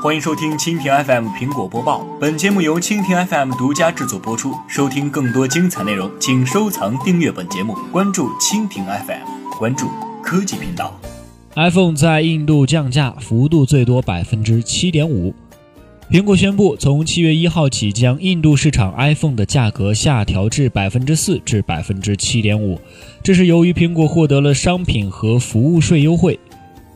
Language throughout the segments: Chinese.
欢迎收听蜻蜓 FM 苹果播报。本节目由蜻蜓 FM 独家制作播出。收听更多精彩内容，请收藏订阅本节目，关注蜻蜓 FM，关注科技频道。iPhone 在印度降价幅度最多百分之七点五。苹果宣布，从七月一号起，将印度市场 iPhone 的价格下调至百分之四至百分之七点五。这是由于苹果获得了商品和服务税优惠。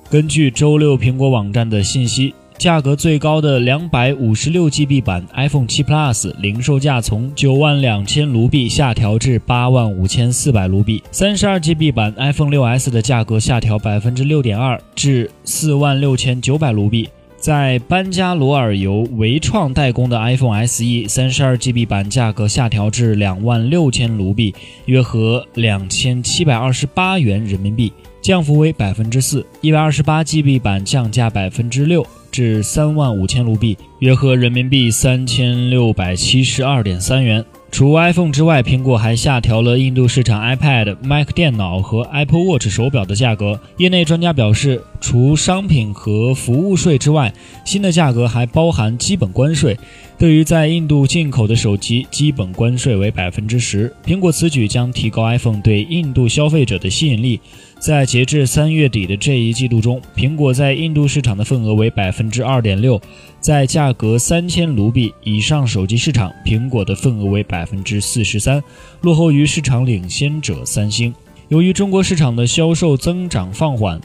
根据周六苹果网站的信息。价格最高的两百五十六 GB 版 iPhone 7 Plus 零售价从九万两千卢比下调至八万五千四百卢比，三十二 GB 版 iPhone 6s 的价格下调百分之六点二至四万六千九百卢比。在班加罗尔由维创代工的 iPhone SE 三十二 GB 版价格下调至两万六千卢比，约合两千七百二十八元人民币，降幅为百分之四。一百二十八 GB 版降价百分之六。至三万五千卢比，约合人民币三千六百七十二点三元。除 iPhone 之外，苹果还下调了印度市场 iPad、Mac 电脑和 Apple Watch 手表的价格。业内专家表示，除商品和服务税之外，新的价格还包含基本关税。对于在印度进口的手机，基本关税为百分之十。苹果此举将提高 iPhone 对印度消费者的吸引力。在截至三月底的这一季度中，苹果在印度市场的份额为百分之二点六。在价格三千卢比以上手机市场，苹果的份额为百分之四十三，落后于市场领先者三星。由于中国市场的销售增长放缓，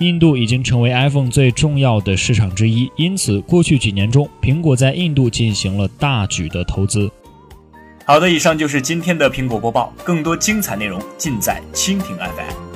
印度已经成为 iPhone 最重要的市场之一，因此过去几年中，苹果在印度进行了大举的投资。好的，以上就是今天的苹果播报，更多精彩内容尽在蜻蜓 FM。